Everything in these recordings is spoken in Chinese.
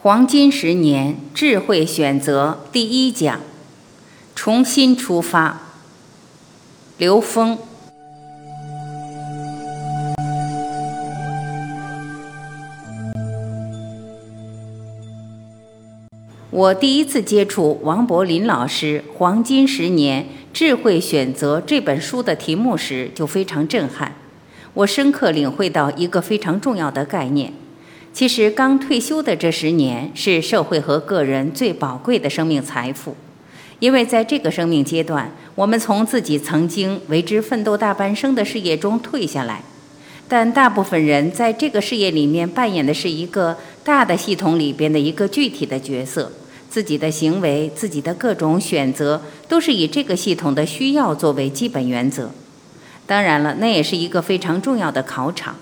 黄金十年智慧选择第一讲：重新出发。刘峰。我第一次接触王柏林老师《黄金十年智慧选择》这本书的题目时，就非常震撼。我深刻领会到一个非常重要的概念。其实，刚退休的这十年是社会和个人最宝贵的生命财富，因为在这个生命阶段，我们从自己曾经为之奋斗大半生的事业中退下来。但大部分人在这个事业里面扮演的是一个大的系统里边的一个具体的角色，自己的行为、自己的各种选择，都是以这个系统的需要作为基本原则。当然了，那也是一个非常重要的考场。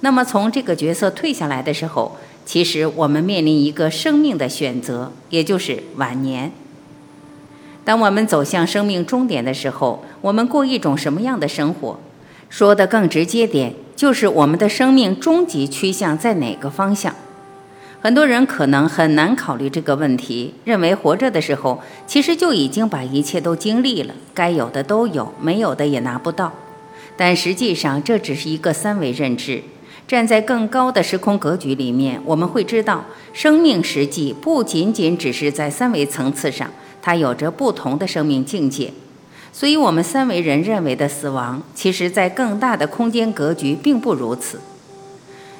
那么，从这个角色退下来的时候，其实我们面临一个生命的选择，也就是晚年。当我们走向生命终点的时候，我们过一种什么样的生活？说的更直接点，就是我们的生命终极趋向在哪个方向？很多人可能很难考虑这个问题，认为活着的时候其实就已经把一切都经历了，该有的都有，没有的也拿不到。但实际上，这只是一个三维认知。站在更高的时空格局里面，我们会知道，生命实际不仅仅只是在三维层次上，它有着不同的生命境界。所以，我们三维人认为的死亡，其实在更大的空间格局并不如此。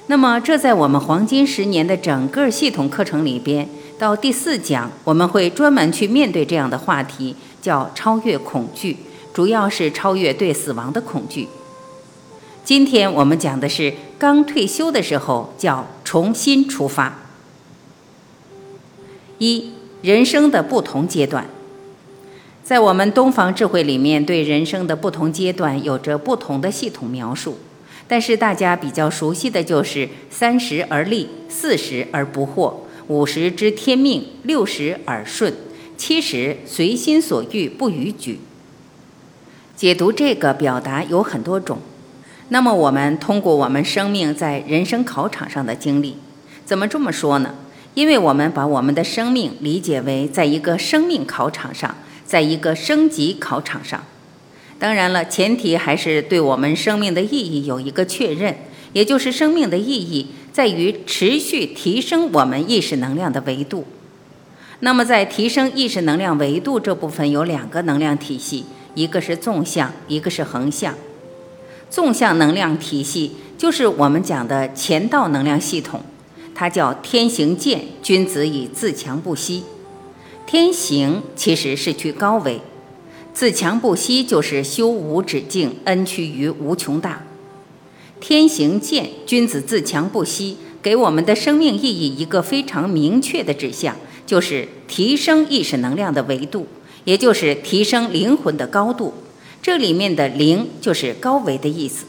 那么，这在我们黄金十年的整个系统课程里边，到第四讲，我们会专门去面对这样的话题，叫超越恐惧，主要是超越对死亡的恐惧。今天我们讲的是刚退休的时候叫重新出发。一人生的不同阶段，在我们东方智慧里面，对人生的不同阶段有着不同的系统描述。但是大家比较熟悉的就是三十而立，四十而不惑，五十知天命，六十耳顺，七十随心所欲不逾矩。解读这个表达有很多种。那么，我们通过我们生命在人生考场上的经历，怎么这么说呢？因为我们把我们的生命理解为在一个生命考场上，在一个升级考场上。当然了，前提还是对我们生命的意义有一个确认，也就是生命的意义在于持续提升我们意识能量的维度。那么，在提升意识能量维度这部分有两个能量体系，一个是纵向，一个是横向。纵向能量体系就是我们讲的前道能量系统，它叫天行健，君子以自强不息。天行其实是去高维，自强不息就是修无止境，恩趋于无穷大。天行健，君子自强不息，给我们的生命意义一个非常明确的指向，就是提升意识能量的维度，也就是提升灵魂的高度。这里面的灵就是高维的意思。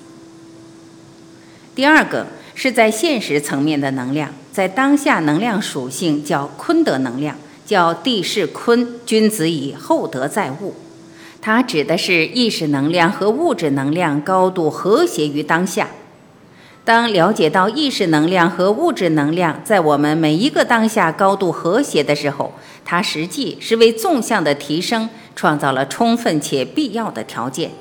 第二个是在现实层面的能量，在当下能量属性叫坤德能量，叫地势坤，君子以厚德载物。它指的是意识能量和物质能量高度和谐于当下。当了解到意识能量和物质能量在我们每一个当下高度和谐的时候，它实际是为纵向的提升。创造了充分且必要的条件，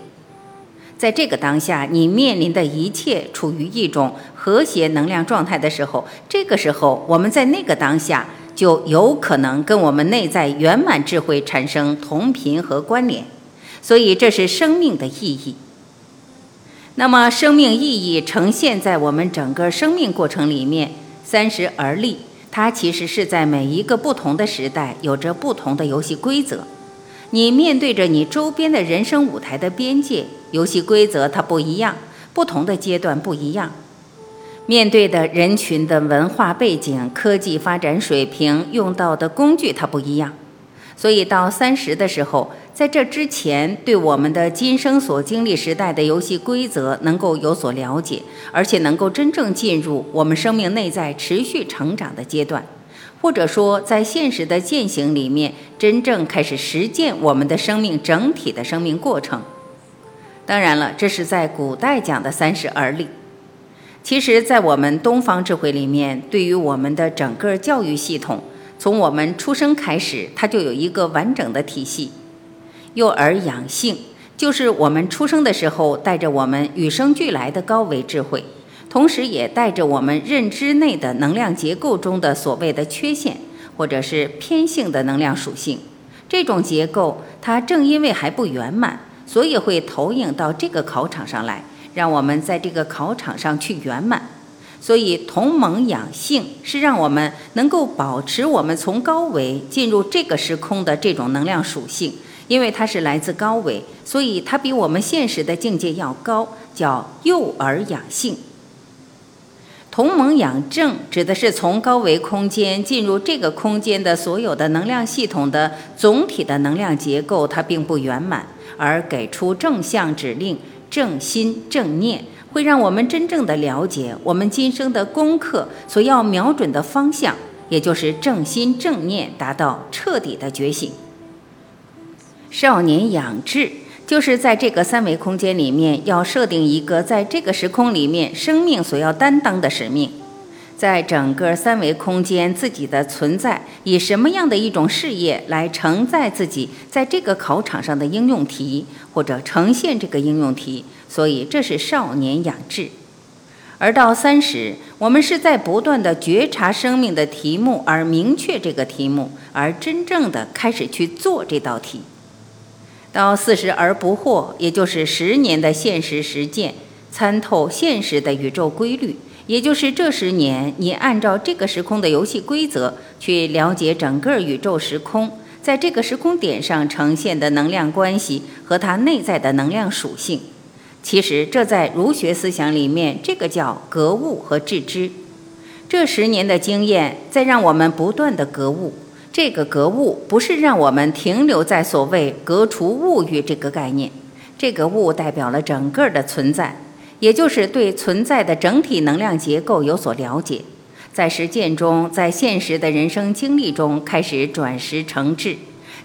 在这个当下，你面临的一切处于一种和谐能量状态的时候，这个时候我们在那个当下就有可能跟我们内在圆满智慧产生同频和关联，所以这是生命的意义。那么，生命意义呈现在我们整个生命过程里面，三十而立，它其实是在每一个不同的时代有着不同的游戏规则。你面对着你周边的人生舞台的边界，游戏规则它不一样，不同的阶段不一样，面对的人群的文化背景、科技发展水平、用到的工具它不一样，所以到三十的时候，在这之前对我们的今生所经历时代的游戏规则能够有所了解，而且能够真正进入我们生命内在持续成长的阶段。或者说，在现实的践行里面，真正开始实践我们的生命整体的生命过程。当然了，这是在古代讲的三十而立。其实，在我们东方智慧里面，对于我们的整个教育系统，从我们出生开始，它就有一个完整的体系。幼儿养性，就是我们出生的时候带着我们与生俱来的高维智慧，同时也带着我们认知内的能量结构中的所谓的缺陷，或者是偏性的能量属性。这种结构，它正因为还不圆满，所以会投影到这个考场上来，让我们在这个考场上去圆满。所以，同盟养性是让我们能够保持我们从高维进入这个时空的这种能量属性。因为它是来自高维，所以它比我们现实的境界要高，叫幼儿养性。同盟养正指的是从高维空间进入这个空间的所有的能量系统的总体的能量结构，它并不圆满，而给出正向指令、正心正念，会让我们真正的了解我们今生的功课所要瞄准的方向，也就是正心正念，达到彻底的觉醒。少年养志，就是在这个三维空间里面，要设定一个在这个时空里面生命所要担当的使命，在整个三维空间自己的存在，以什么样的一种事业来承载自己在这个考场上的应用题，或者呈现这个应用题，所以这是少年养志。而到三十，我们是在不断的觉察生命的题目，而明确这个题目，而真正的开始去做这道题。到四十而不惑，也就是十年的现实实践，参透现实的宇宙规律，也就是这十年，你按照这个时空的游戏规则去了解整个宇宙时空，在这个时空点上呈现的能量关系和它内在的能量属性。其实这在儒学思想里面，这个叫格物和致知。这十年的经验，在让我们不断的格物。这个格物不是让我们停留在所谓格除物欲这个概念，这个物代表了整个的存在，也就是对存在的整体能量结构有所了解，在实践中，在现实的人生经历中开始转识成智，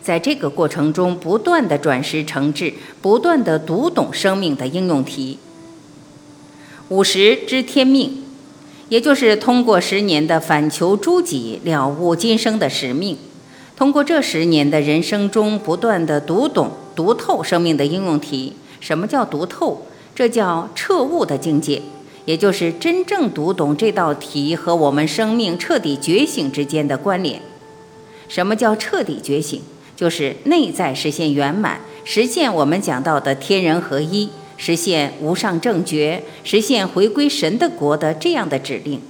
在这个过程中不断的转识成智，不断的读懂生命的应用题。五十知天命。也就是通过十年的反求诸己，了悟今生的使命；通过这十年的人生中不断的读懂、读透生命的应用题。什么叫读透？这叫彻悟的境界，也就是真正读懂这道题和我们生命彻底觉醒之间的关联。什么叫彻底觉醒？就是内在实现圆满，实现我们讲到的天人合一。实现无上正觉，实现回归神的国的这样的指令，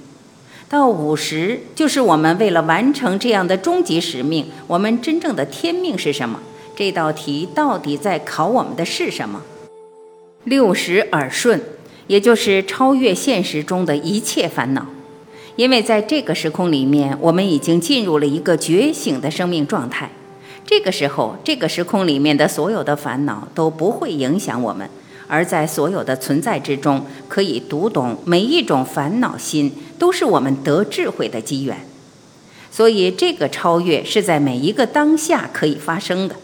到五十就是我们为了完成这样的终极使命，我们真正的天命是什么？这道题到底在考我们的是什么？六十耳顺，也就是超越现实中的一切烦恼，因为在这个时空里面，我们已经进入了一个觉醒的生命状态，这个时候，这个时空里面的所有的烦恼都不会影响我们。而在所有的存在之中，可以读懂每一种烦恼心，都是我们得智慧的机缘。所以，这个超越是在每一个当下可以发生的。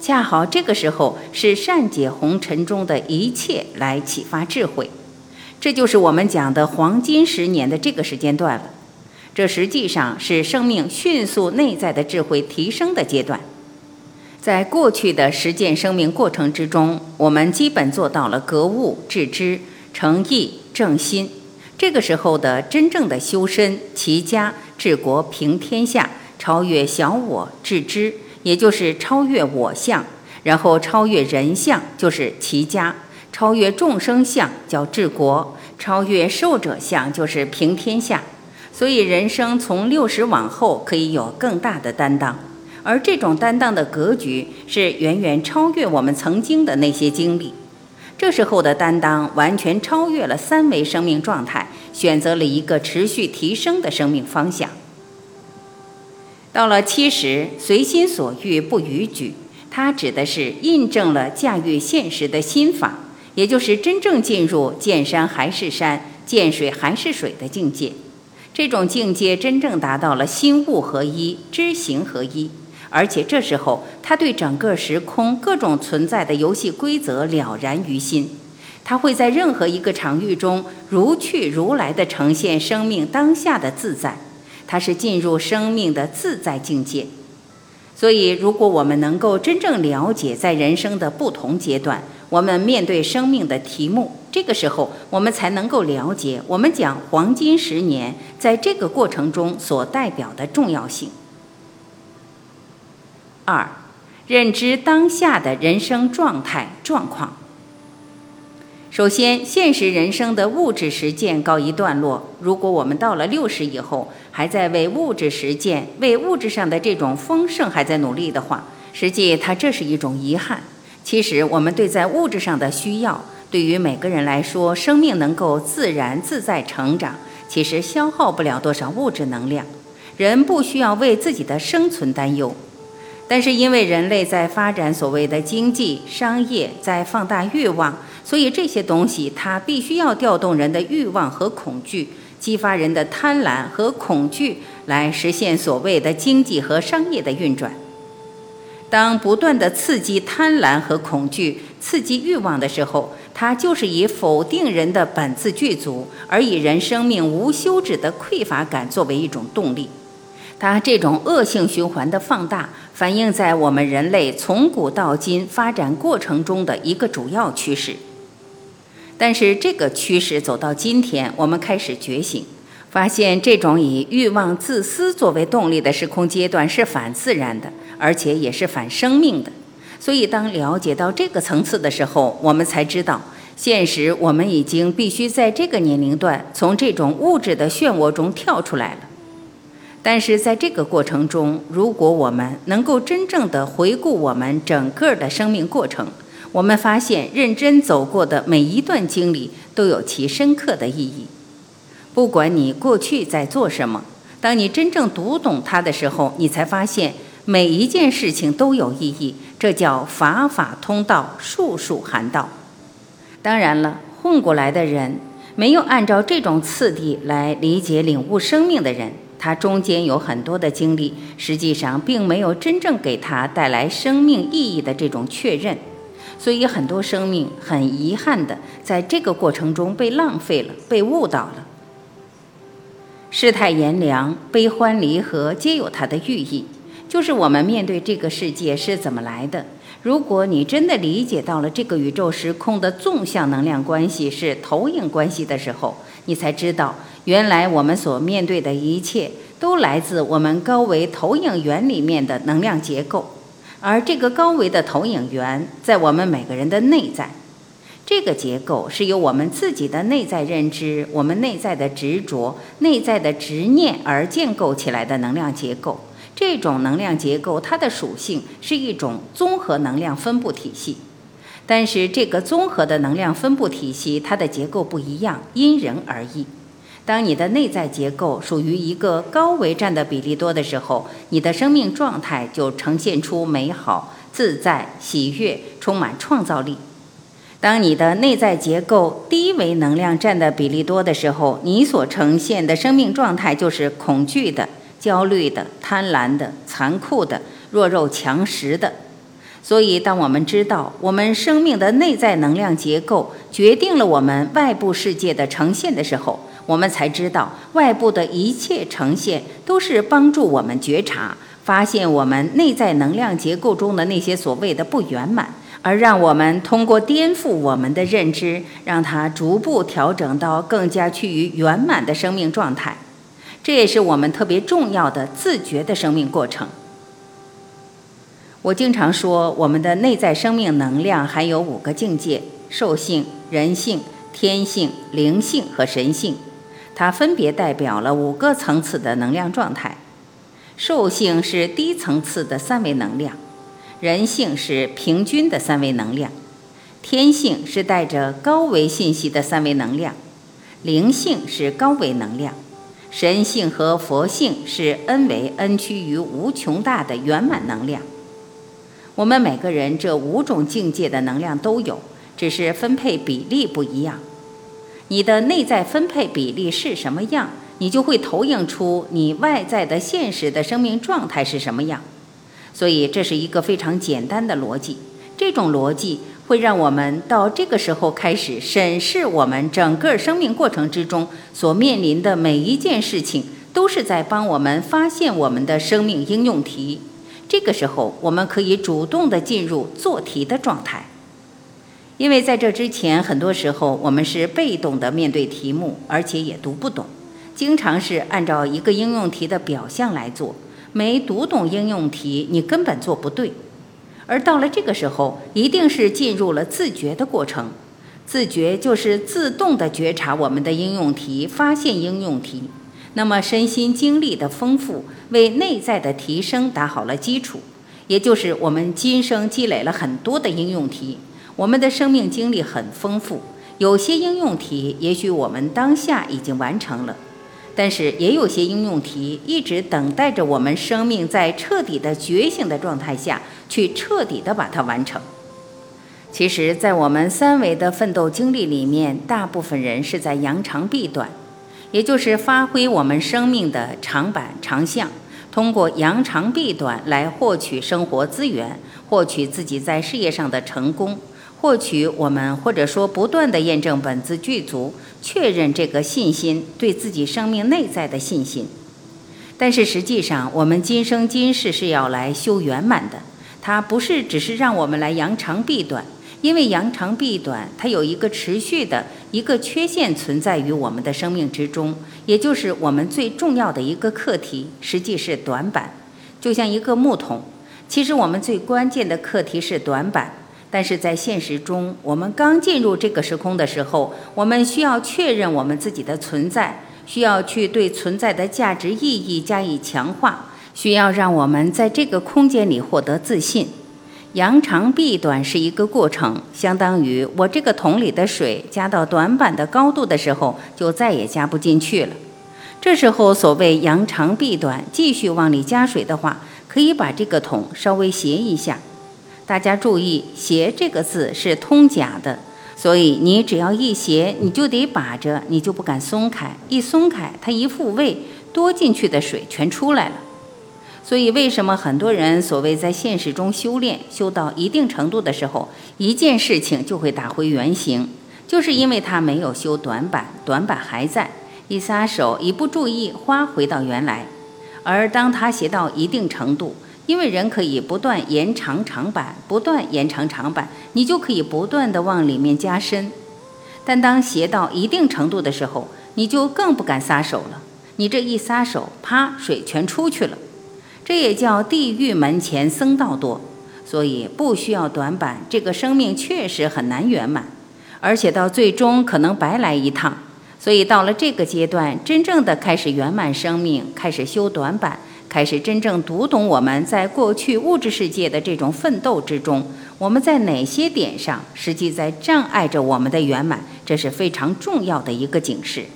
恰好这个时候是善解红尘中的一切来启发智慧，这就是我们讲的黄金十年的这个时间段了。这实际上是生命迅速内在的智慧提升的阶段。在过去的实践生命过程之中，我们基本做到了格物致知、诚意正心。这个时候的真正的修身齐家治国平天下，超越小我致知，也就是超越我相，然后超越人相，就是齐家；超越众生相叫治国；超越寿者相就是平天下。所以人生从六十往后可以有更大的担当。而这种担当的格局是远远超越我们曾经的那些经历，这时候的担当完全超越了三维生命状态，选择了一个持续提升的生命方向。到了七十，随心所欲不逾矩，它指的是印证了驾驭现实的心法，也就是真正进入见山还是山，见水还是水的境界。这种境界真正达到了心物合一，知行合一。而且这时候，他对整个时空各种存在的游戏规则了然于心，他会在任何一个场域中如去如来的呈现生命当下的自在，他是进入生命的自在境界。所以，如果我们能够真正了解在人生的不同阶段，我们面对生命的题目，这个时候我们才能够了解我们讲黄金十年在这个过程中所代表的重要性。二，认知当下的人生状态状况。首先，现实人生的物质实践告一段落。如果我们到了六十以后，还在为物质实践、为物质上的这种丰盛还在努力的话，实际它这是一种遗憾。其实，我们对在物质上的需要，对于每个人来说，生命能够自然自在成长，其实消耗不了多少物质能量。人不需要为自己的生存担忧。但是，因为人类在发展所谓的经济、商业，在放大欲望，所以这些东西它必须要调动人的欲望和恐惧，激发人的贪婪和恐惧，来实现所谓的经济和商业的运转。当不断的刺激贪婪和恐惧、刺激欲望的时候，它就是以否定人的本自具足，而以人生命无休止的匮乏感作为一种动力。它这种恶性循环的放大。反映在我们人类从古到今发展过程中的一个主要趋势，但是这个趋势走到今天，我们开始觉醒，发现这种以欲望、自私作为动力的时空阶段是反自然的，而且也是反生命的。所以，当了解到这个层次的时候，我们才知道，现实我们已经必须在这个年龄段从这种物质的漩涡中跳出来了。但是在这个过程中，如果我们能够真正的回顾我们整个的生命过程，我们发现认真走过的每一段经历都有其深刻的意义。不管你过去在做什么，当你真正读懂它的时候，你才发现每一件事情都有意义。这叫法法通道，术术含道。当然了，混过来的人，没有按照这种次第来理解领悟生命的人。他中间有很多的经历，实际上并没有真正给他带来生命意义的这种确认，所以很多生命很遗憾的在这个过程中被浪费了，被误导了。世态炎凉、悲欢离合皆有它的寓意，就是我们面对这个世界是怎么来的。如果你真的理解到了这个宇宙时空的纵向能量关系是投影关系的时候，你才知道。原来我们所面对的一切都来自我们高维投影源里面的能量结构，而这个高维的投影源在我们每个人的内在。这个结构是由我们自己的内在认知、我们内在的执着、内在的执念而建构起来的能量结构。这种能量结构它的属性是一种综合能量分布体系，但是这个综合的能量分布体系它的结构不一样，因人而异。当你的内在结构属于一个高维占的比例多的时候，你的生命状态就呈现出美好、自在、喜悦、充满创造力。当你的内在结构低维能量占的比例多的时候，你所呈现的生命状态就是恐惧的、焦虑的、贪婪的、残酷的、弱肉强食的。所以，当我们知道我们生命的内在能量结构决定了我们外部世界的呈现的时候，我们才知道，外部的一切呈现都是帮助我们觉察、发现我们内在能量结构中的那些所谓的不圆满，而让我们通过颠覆我们的认知，让它逐步调整到更加趋于圆满的生命状态。这也是我们特别重要的自觉的生命过程。我经常说，我们的内在生命能量还有五个境界：兽性、人性、天性、灵性和神性。它分别代表了五个层次的能量状态，兽性是低层次的三维能量，人性是平均的三维能量，天性是带着高维信息的三维能量，灵性是高维能量，神性和佛性是 n 维 n 趋于无穷大的圆满能量。我们每个人这五种境界的能量都有，只是分配比例不一样。你的内在分配比例是什么样，你就会投影出你外在的现实的生命状态是什么样。所以这是一个非常简单的逻辑。这种逻辑会让我们到这个时候开始审视我们整个生命过程之中所面临的每一件事情，都是在帮我们发现我们的生命应用题。这个时候，我们可以主动的进入做题的状态，因为在这之前，很多时候我们是被动的面对题目，而且也读不懂，经常是按照一个应用题的表象来做，没读懂应用题，你根本做不对。而到了这个时候，一定是进入了自觉的过程。自觉就是自动的觉察我们的应用题，发现应用题。那么身心经历的丰富，为内在的提升打好了基础。也就是我们今生积累了很多的应用题，我们的生命经历很丰富。有些应用题，也许我们当下已经完成了。但是也有些应用题一直等待着我们生命在彻底的觉醒的状态下去彻底的把它完成。其实，在我们三维的奋斗经历里面，大部分人是在扬长避短，也就是发挥我们生命的长板长项，通过扬长避短来获取生活资源，获取自己在事业上的成功。获取我们或者说不断的验证本自具足，确认这个信心对自己生命内在的信心。但是实际上，我们今生今世是要来修圆满的，它不是只是让我们来扬长避短，因为扬长避短它有一个持续的一个缺陷存在于我们的生命之中，也就是我们最重要的一个课题，实际是短板，就像一个木桶。其实我们最关键的课题是短板。但是在现实中，我们刚进入这个时空的时候，我们需要确认我们自己的存在，需要去对存在的价值意义加以强化，需要让我们在这个空间里获得自信。扬长避短是一个过程，相当于我这个桶里的水加到短板的高度的时候，就再也加不进去了。这时候，所谓扬长避短，继续往里加水的话，可以把这个桶稍微斜一下。大家注意，“斜”这个字是通假的，所以你只要一斜，你就得把着，你就不敢松开。一松开，它一复位，多进去的水全出来了。所以，为什么很多人所谓在现实中修炼，修到一定程度的时候，一件事情就会打回原形，就是因为他没有修短板，短板还在，一撒手，一不注意，花回到原来。而当他斜到一定程度，因为人可以不断延长长板，不断延长长板，你就可以不断的往里面加深。但当斜到一定程度的时候，你就更不敢撒手了。你这一撒手，啪，水全出去了。这也叫地狱门前僧道多。所以不需要短板，这个生命确实很难圆满，而且到最终可能白来一趟。所以到了这个阶段，真正的开始圆满生命，开始修短板。开始真正读懂我们在过去物质世界的这种奋斗之中，我们在哪些点上实际在障碍着我们的圆满，这是非常重要的一个警示。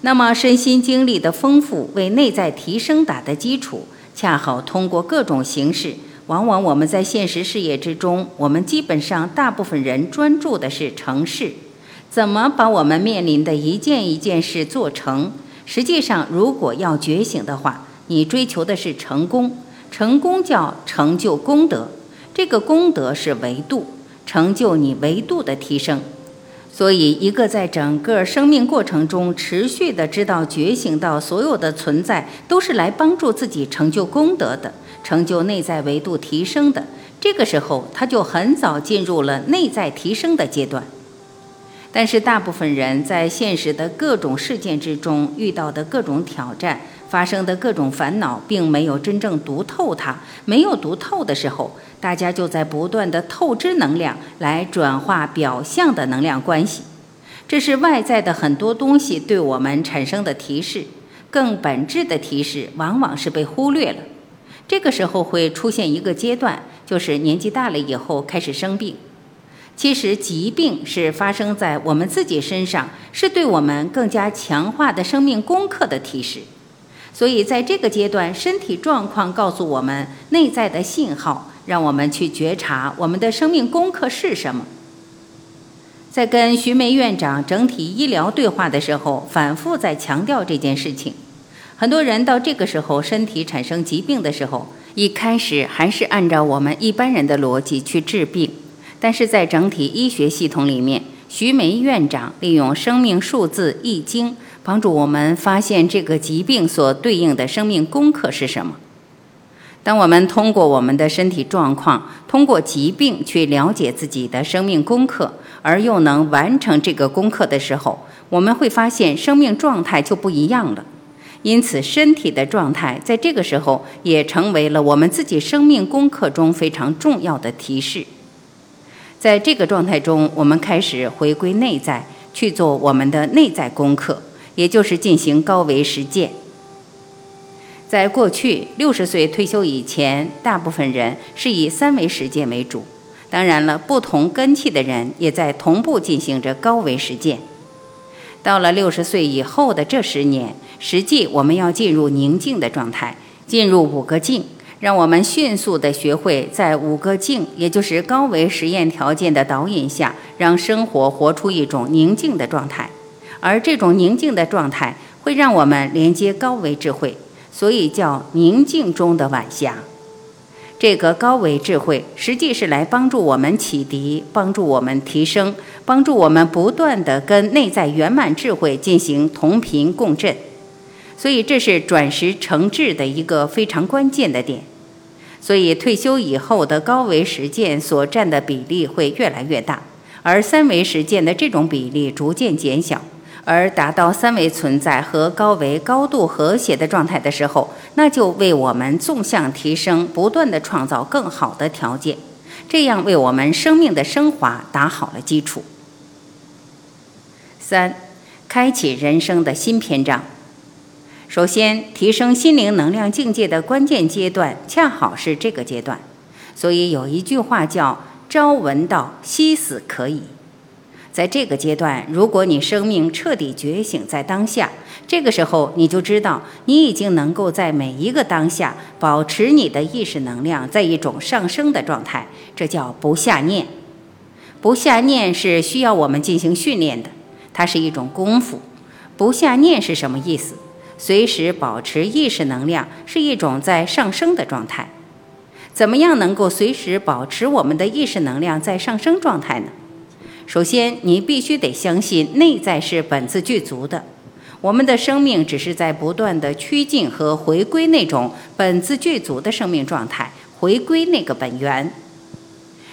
那么身心经历的丰富为内在提升打的基础，恰好通过各种形式。往往我们在现实事业之中，我们基本上大部分人专注的是成事，怎么把我们面临的一件一件事做成。实际上，如果要觉醒的话，你追求的是成功。成功叫成就功德，这个功德是维度，成就你维度的提升。所以，一个在整个生命过程中持续的知道觉醒到所有的存在都是来帮助自己成就功德的，成就内在维度提升的。这个时候，他就很早进入了内在提升的阶段。但是，大部分人在现实的各种事件之中遇到的各种挑战、发生的各种烦恼，并没有真正读透它。没有读透的时候，大家就在不断的透支能量来转化表象的能量关系。这是外在的很多东西对我们产生的提示，更本质的提示往往是被忽略了。这个时候会出现一个阶段，就是年纪大了以后开始生病。其实疾病是发生在我们自己身上，是对我们更加强化的生命功课的提示。所以在这个阶段，身体状况告诉我们内在的信号，让我们去觉察我们的生命功课是什么。在跟徐梅院长整体医疗对话的时候，反复在强调这件事情。很多人到这个时候身体产生疾病的时候，一开始还是按照我们一般人的逻辑去治病。但是在整体医学系统里面，徐梅院长利用生命数字易经，帮助我们发现这个疾病所对应的生命功课是什么。当我们通过我们的身体状况，通过疾病去了解自己的生命功课，而又能完成这个功课的时候，我们会发现生命状态就不一样了。因此，身体的状态在这个时候也成为了我们自己生命功课中非常重要的提示。在这个状态中，我们开始回归内在，去做我们的内在功课，也就是进行高维实践。在过去六十岁退休以前，大部分人是以三维实践为主。当然了，不同根器的人也在同步进行着高维实践。到了六十岁以后的这十年，实际我们要进入宁静的状态，进入五个静，让我们迅速地学会在五个静，也就是高维实验条件的导引下，让生活活出一种宁静的状态。而这种宁静的状态，会让我们连接高维智慧。所以叫宁静中的晚霞，这个高维智慧实际是来帮助我们启迪，帮助我们提升，帮助我们不断地跟内在圆满智慧进行同频共振。所以这是转识成智的一个非常关键的点。所以退休以后的高维实践所占的比例会越来越大，而三维实践的这种比例逐渐减小。而达到三维存在和高维高度和谐的状态的时候，那就为我们纵向提升、不断的创造更好的条件，这样为我们生命的升华打好了基础。三，开启人生的新篇章。首先，提升心灵能量境界的关键阶段，恰好是这个阶段。所以有一句话叫“朝闻道，夕死可矣”。在这个阶段，如果你生命彻底觉醒在当下，这个时候你就知道，你已经能够在每一个当下保持你的意识能量在一种上升的状态，这叫不下念。不下念是需要我们进行训练的，它是一种功夫。不下念是什么意思？随时保持意识能量是一种在上升的状态。怎么样能够随时保持我们的意识能量在上升状态呢？首先，你必须得相信内在是本自具足的，我们的生命只是在不断的趋近和回归那种本自具足的生命状态，回归那个本源。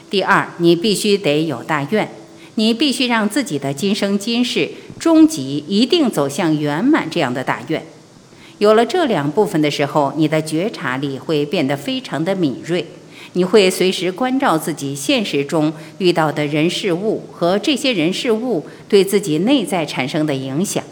第二，你必须得有大愿，你必须让自己的今生今世终极一定走向圆满这样的大愿。有了这两部分的时候，你的觉察力会变得非常的敏锐。你会随时关照自己现实中遇到的人事物和这些人事物对自己内在产生的影响。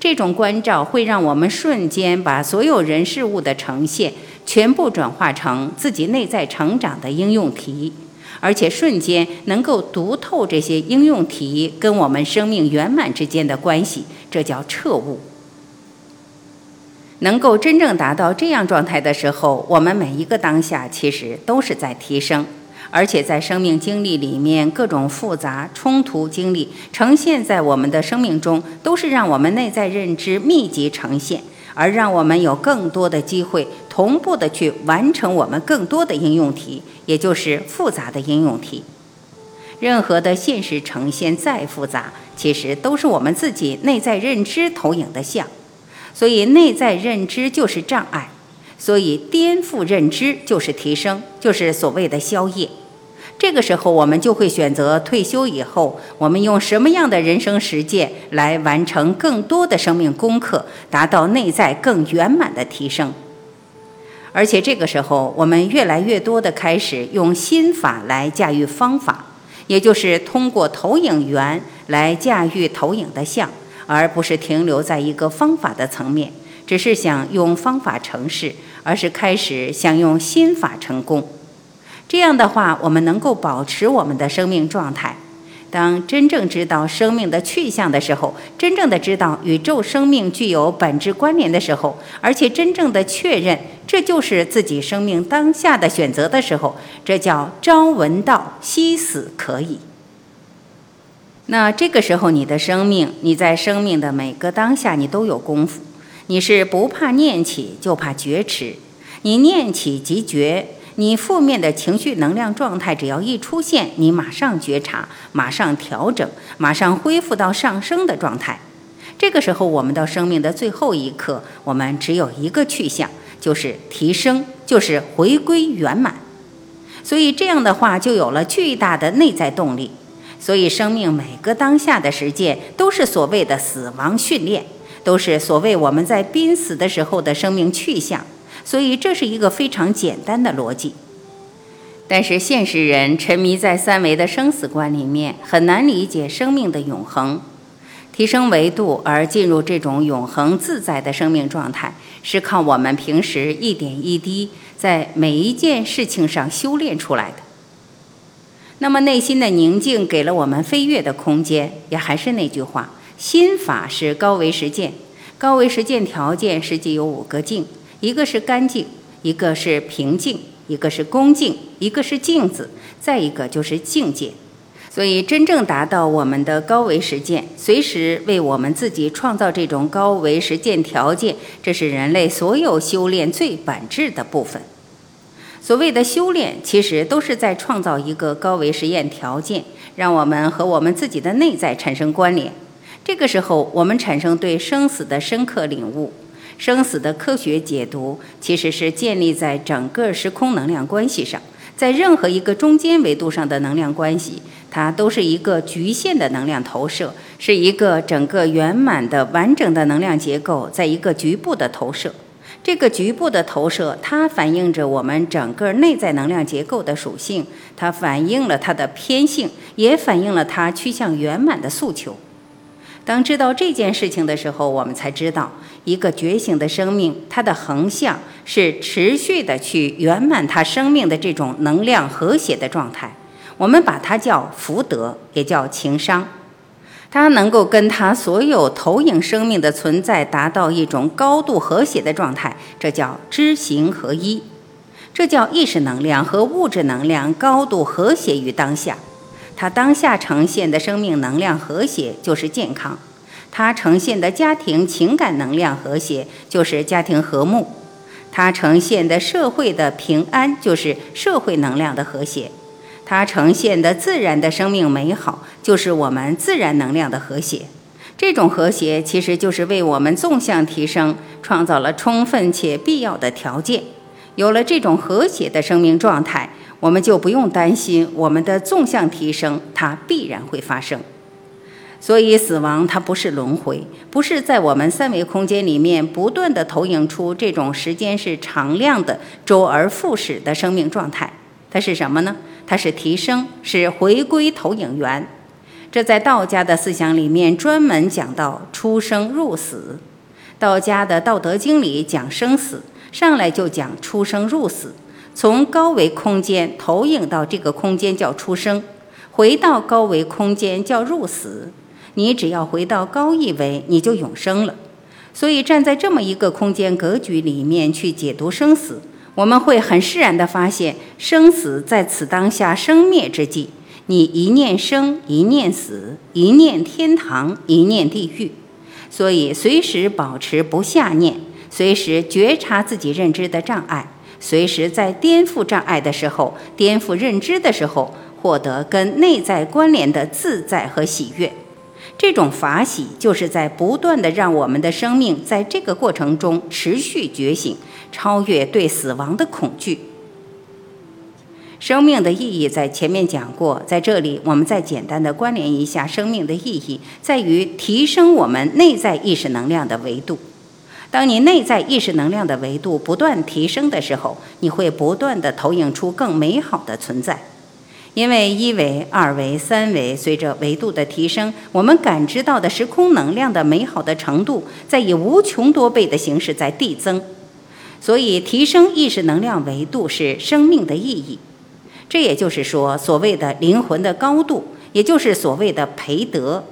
这种关照会让我们瞬间把所有人事物的呈现全部转化成自己内在成长的应用题，而且瞬间能够读透这些应用题跟我们生命圆满之间的关系，这叫彻悟。能够真正达到这样状态的时候，我们每一个当下其实都是在提升，而且在生命经历里面各种复杂冲突经历呈现在我们的生命中，都是让我们内在认知密集呈现，而让我们有更多的机会同步的去完成我们更多的应用题，也就是复杂的应用题。任何的现实呈现再复杂，其实都是我们自己内在认知投影的像。所以，内在认知就是障碍；所以，颠覆认知就是提升，就是所谓的消业。这个时候，我们就会选择退休以后，我们用什么样的人生实践来完成更多的生命功课，达到内在更圆满的提升。而且，这个时候，我们越来越多的开始用心法来驾驭方法，也就是通过投影源来驾驭投影的像。而不是停留在一个方法的层面，只是想用方法成事，而是开始想用心法成功。这样的话，我们能够保持我们的生命状态。当真正知道生命的去向的时候，真正的知道宇宙生命具有本质关联的时候，而且真正的确认这就是自己生命当下的选择的时候，这叫朝闻道，夕死可以。那这个时候，你的生命，你在生命的每个当下，你都有功夫。你是不怕念起，就怕觉迟。你念起即觉，你负面的情绪能量状态只要一出现，你马上觉察，马上调整，马上恢复到上升的状态。这个时候，我们到生命的最后一刻，我们只有一个去向，就是提升，就是回归圆满。所以这样的话，就有了巨大的内在动力。所以，生命每个当下的实践，都是所谓的死亡训练，都是所谓我们在濒死的时候的生命去向。所以，这是一个非常简单的逻辑。但是，现实人沉迷在三维的生死观里面，很难理解生命的永恒。提升维度而进入这种永恒自在的生命状态，是靠我们平时一点一滴在每一件事情上修炼出来的。那么，内心的宁静给了我们飞跃的空间。也还是那句话，心法是高维实践，高维实践条件实际有五个境。一个是干净，一个是平静，一个是恭敬，一个是镜子，再一个就是境界。所以，真正达到我们的高维实践，随时为我们自己创造这种高维实践条件，这是人类所有修炼最本质的部分。所谓的修炼，其实都是在创造一个高维实验条件，让我们和我们自己的内在产生关联。这个时候，我们产生对生死的深刻领悟。生死的科学解读其实是建立在整个时空能量关系上，在任何一个中间维度上的能量关系，它都是一个局限的能量投射，是一个整个圆满的完整的能量结构，在一个局部的投射。这个局部的投射，它反映着我们整个内在能量结构的属性，它反映了它的偏性，也反映了它趋向圆满的诉求。当知道这件事情的时候，我们才知道，一个觉醒的生命，它的横向是持续的去圆满它生命的这种能量和谐的状态。我们把它叫福德，也叫情商。它能够跟它所有投影生命的存在达到一种高度和谐的状态，这叫知行合一，这叫意识能量和物质能量高度和谐于当下。它当下呈现的生命能量和谐就是健康，它呈现的家庭情感能量和谐就是家庭和睦，它呈现的社会的平安就是社会能量的和谐，它呈现的自然的生命美好就是我们自然能量的和谐。这种和谐其实就是为我们纵向提升创造了充分且必要的条件。有了这种和谐的生命状态。我们就不用担心我们的纵向提升，它必然会发生。所以，死亡它不是轮回，不是在我们三维空间里面不断的投影出这种时间是常量的周而复始的生命状态。它是什么呢？它是提升，是回归投影源。这在道家的思想里面专门讲到出生入死。道家的《道德经》里讲生死，上来就讲出生入死。从高维空间投影到这个空间叫出生，回到高维空间叫入死。你只要回到高一维，你就永生了。所以站在这么一个空间格局里面去解读生死，我们会很释然地发现，生死在此当下生灭之际，你一念生，一念死，一念天堂，一念地狱。所以随时保持不下念，随时觉察自己认知的障碍。随时在颠覆障碍的时候，颠覆认知的时候，获得跟内在关联的自在和喜悦。这种法喜，就是在不断的让我们的生命在这个过程中持续觉醒，超越对死亡的恐惧。生命的意义在前面讲过，在这里我们再简单的关联一下，生命的意义在于提升我们内在意识能量的维度。当你内在意识能量的维度不断提升的时候，你会不断的投影出更美好的存在。因为一维、二维、三维随着维度的提升，我们感知到的时空能量的美好的程度在以无穷多倍的形式在递增。所以，提升意识能量维度是生命的意义。这也就是说，所谓的灵魂的高度，也就是所谓的培德。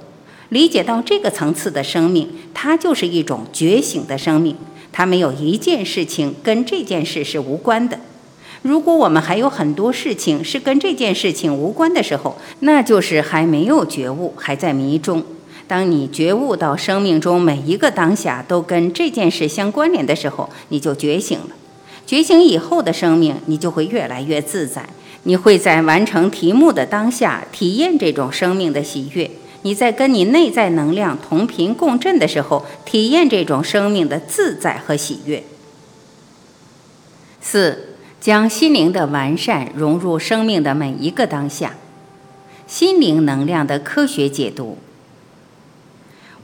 理解到这个层次的生命，它就是一种觉醒的生命，它没有一件事情跟这件事是无关的。如果我们还有很多事情是跟这件事情无关的时候，那就是还没有觉悟，还在迷中。当你觉悟到生命中每一个当下都跟这件事相关联的时候，你就觉醒了。觉醒以后的生命，你就会越来越自在。你会在完成题目的当下体验这种生命的喜悦；你在跟你内在能量同频共振的时候，体验这种生命的自在和喜悦。四，将心灵的完善融入生命的每一个当下。心灵能量的科学解读。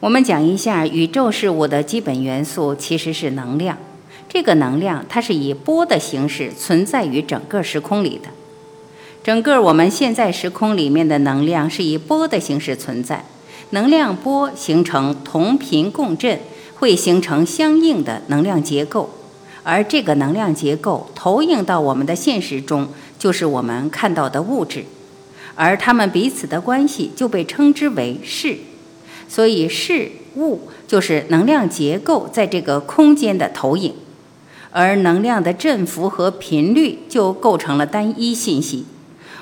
我们讲一下宇宙事物的基本元素，其实是能量。这个能量它是以波的形式存在于整个时空里的。整个我们现在时空里面的能量是以波的形式存在。能量波形成同频共振，会形成相应的能量结构，而这个能量结构投影到我们的现实中，就是我们看到的物质，而它们彼此的关系就被称之为势。所以，事物就是能量结构在这个空间的投影，而能量的振幅和频率就构成了单一信息。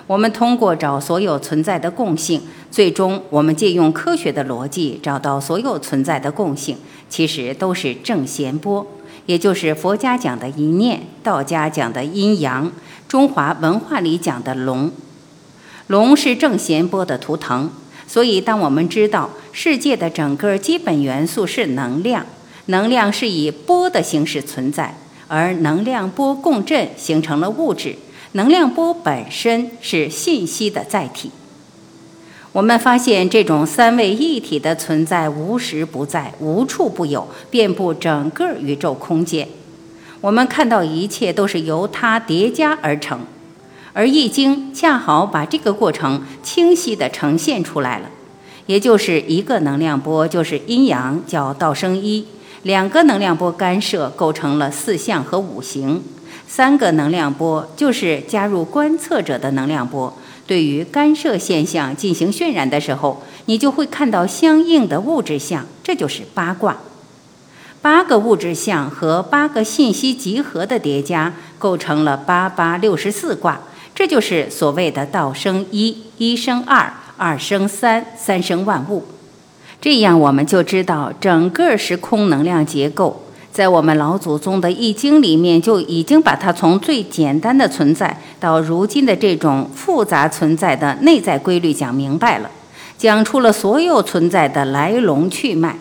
我们通过找所有存在的共性，最终我们借用科学的逻辑找到所有存在的共性，其实都是正弦波，也就是佛家讲的一念，道家讲的阴阳，中华文化里讲的龙。龙是正弦波的图腾。所以，当我们知道世界的整个基本元素是能量，能量是以波的形式存在，而能量波共振形成了物质，能量波本身是信息的载体。我们发现这种三位一体的存在无时不在、无处不有，遍布整个宇宙空间。我们看到一切都是由它叠加而成。而《易经》恰好把这个过程清晰地呈现出来了，也就是一个能量波就是阴阳，叫道生一；两个能量波干涉，构成了四象和五行；三个能量波就是加入观测者的能量波，对于干涉现象进行渲染的时候，你就会看到相应的物质象，这就是八卦。八个物质象和八个信息集合的叠加，构成了八八六十四卦。这就是所谓的“道生一，一生二，二生三，三生万物”。这样我们就知道，整个时空能量结构，在我们老祖宗的《易经》里面就已经把它从最简单的存在到如今的这种复杂存在的内在规律讲明白了，讲出了所有存在的来龙去脉。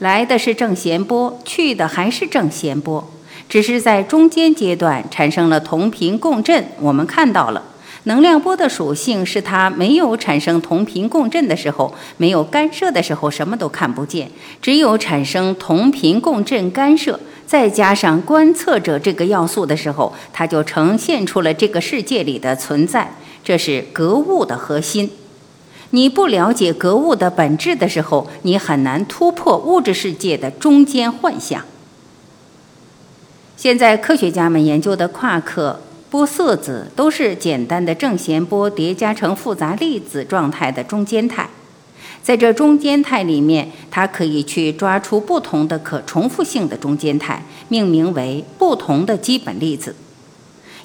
来的是正弦波，去的还是正弦波。只是在中间阶段产生了同频共振，我们看到了能量波的属性是它没有产生同频共振的时候，没有干涉的时候什么都看不见，只有产生同频共振干涉，再加上观测者这个要素的时候，它就呈现出了这个世界里的存在，这是格物的核心。你不了解格物的本质的时候，你很难突破物质世界的中间幻象。现在科学家们研究的夸克、玻色子都是简单的正弦波叠加成复杂粒子状态的中间态，在这中间态里面，它可以去抓出不同的可重复性的中间态，命名为不同的基本粒子。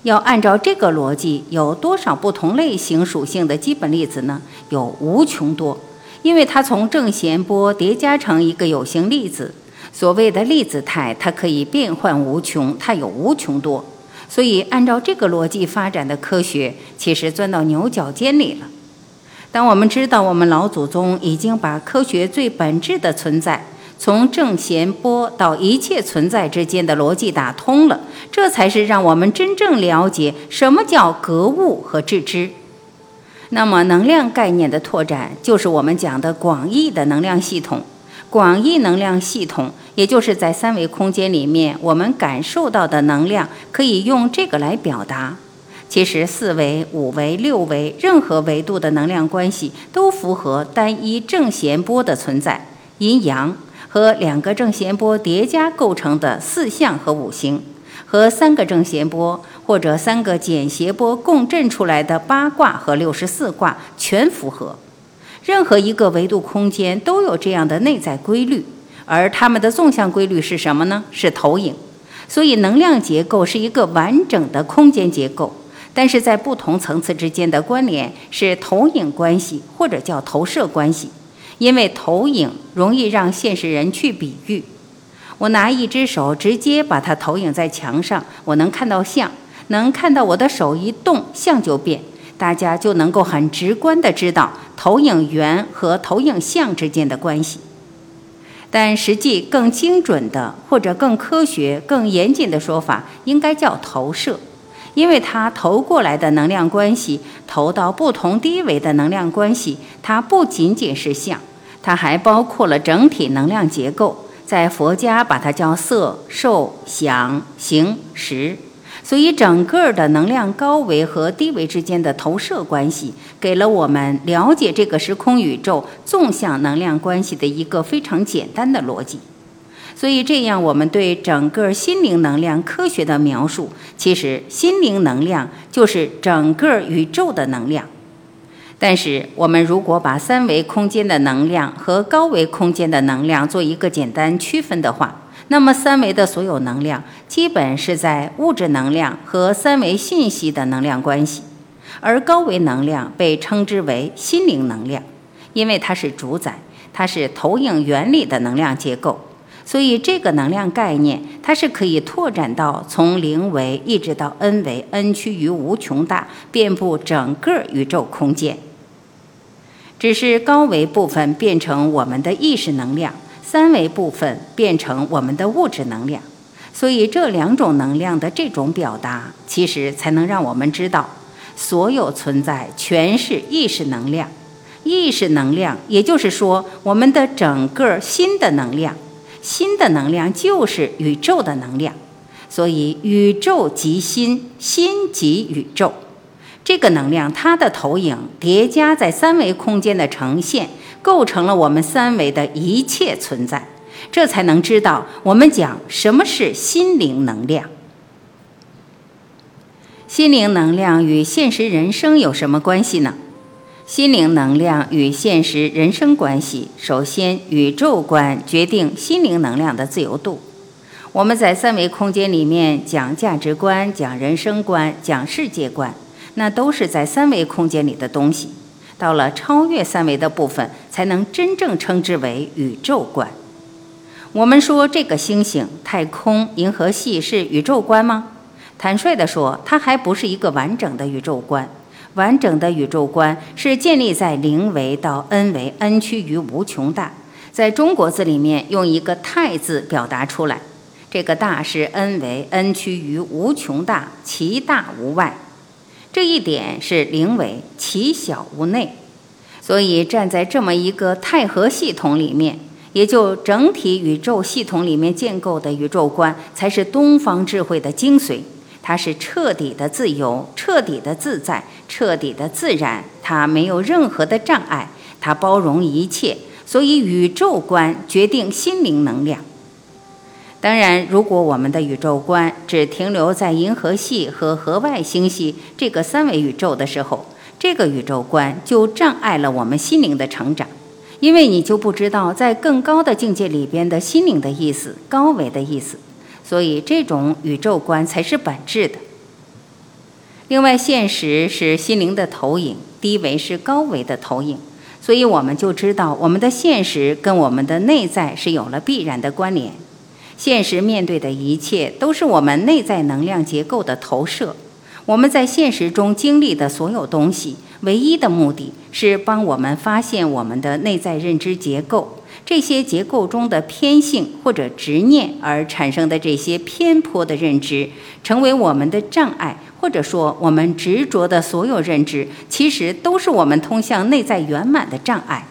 要按照这个逻辑，有多少不同类型属性的基本粒子呢？有无穷多，因为它从正弦波叠加成一个有形粒子。所谓的粒子态，它可以变换无穷，它有无穷多。所以，按照这个逻辑发展的科学，其实钻到牛角尖里了。当我们知道我们老祖宗已经把科学最本质的存在，从正弦波到一切存在之间的逻辑打通了，这才是让我们真正了解什么叫格物和致知。那么，能量概念的拓展，就是我们讲的广义的能量系统。广义能量系统，也就是在三维空间里面我们感受到的能量，可以用这个来表达。其实四维、五维、六维，任何维度的能量关系都符合单一正弦波的存在，阴阳和两个正弦波叠加构成的四象和五行，和三个正弦波或者三个简谐波共振出来的八卦和六十四卦全符合。任何一个维度空间都有这样的内在规律，而它们的纵向规律是什么呢？是投影。所以能量结构是一个完整的空间结构，但是在不同层次之间的关联是投影关系或者叫投射关系。因为投影容易让现实人去比喻。我拿一只手直接把它投影在墙上，我能看到像，能看到我的手一动，像就变，大家就能够很直观的知道投影源和投影像之间的关系。但实际更精准的，或者更科学、更严谨的说法，应该叫投射，因为它投过来的能量关系，投到不同低维的能量关系，它不仅仅是像，它还包括了整体能量结构。在佛家把它叫色、受、想、行、识。所以，整个的能量高维和低维之间的投射关系，给了我们了解这个时空宇宙纵向能量关系的一个非常简单的逻辑。所以，这样我们对整个心灵能量科学的描述，其实心灵能量就是整个宇宙的能量。但是，我们如果把三维空间的能量和高维空间的能量做一个简单区分的话，那么，三维的所有能量基本是在物质能量和三维信息的能量关系，而高维能量被称之为心灵能量，因为它是主宰，它是投影原理的能量结构，所以这个能量概念它是可以拓展到从零维一直到 n 维，n 趋于无穷大，遍布整个宇宙空间。只是高维部分变成我们的意识能量。三维部分变成我们的物质能量，所以这两种能量的这种表达，其实才能让我们知道，所有存在全是意识能量。意识能量，也就是说，我们的整个心的能量，心的能量就是宇宙的能量。所以，宇宙即心，心即宇宙。这个能量，它的投影叠加在三维空间的呈现。构成了我们三维的一切存在，这才能知道我们讲什么是心灵能量。心灵能量与现实人生有什么关系呢？心灵能量与现实人生关系，首先宇宙观决定心灵能量的自由度。我们在三维空间里面讲价值观、讲人生观、讲世界观，那都是在三维空间里的东西。到了超越三维的部分，才能真正称之为宇宙观。我们说这个星星、太空、银河系是宇宙观吗？坦率地说，它还不是一个完整的宇宙观。完整的宇宙观是建立在零维到 n 维，n 趋于无穷大。在中国字里面用一个“太”字表达出来，这个“大”是 n 维，n 趋于无穷大，其大无外。这一点是灵伟，其小无内，所以站在这么一个太和系统里面，也就整体宇宙系统里面建构的宇宙观，才是东方智慧的精髓。它是彻底的自由，彻底的自在，彻底的自然，它没有任何的障碍，它包容一切。所以宇宙观决定心灵能量。当然，如果我们的宇宙观只停留在银河系和河外星系这个三维宇宙的时候，这个宇宙观就障碍了我们心灵的成长，因为你就不知道在更高的境界里边的心灵的意思、高维的意思，所以这种宇宙观才是本质的。另外，现实是心灵的投影，低维是高维的投影，所以我们就知道我们的现实跟我们的内在是有了必然的关联。现实面对的一切都是我们内在能量结构的投射。我们在现实中经历的所有东西，唯一的目的是帮我们发现我们的内在认知结构。这些结构中的偏性或者执念而产生的这些偏颇的认知，成为我们的障碍，或者说我们执着的所有认知，其实都是我们通向内在圆满的障碍。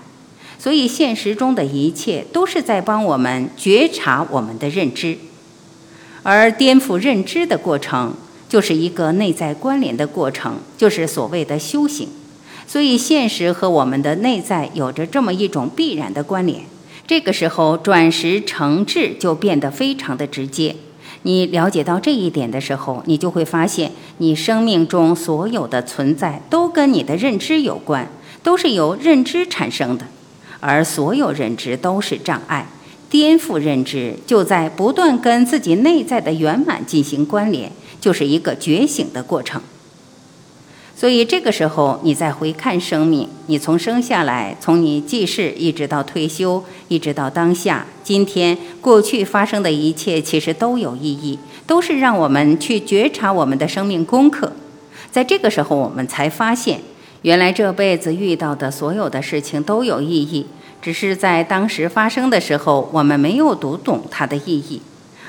所以，现实中的一切都是在帮我们觉察我们的认知，而颠覆认知的过程，就是一个内在关联的过程，就是所谓的修行。所以，现实和我们的内在有着这么一种必然的关联。这个时候，转识成智就变得非常的直接。你了解到这一点的时候，你就会发现，你生命中所有的存在都跟你的认知有关，都是由认知产生的。而所有认知都是障碍，颠覆认知就在不断跟自己内在的圆满进行关联，就是一个觉醒的过程。所以这个时候，你再回看生命，你从生下来，从你记事一直到退休，一直到当下，今天、过去发生的一切，其实都有意义，都是让我们去觉察我们的生命功课。在这个时候，我们才发现，原来这辈子遇到的所有的事情都有意义，只是在当时发生的时候，我们没有读懂它的意义。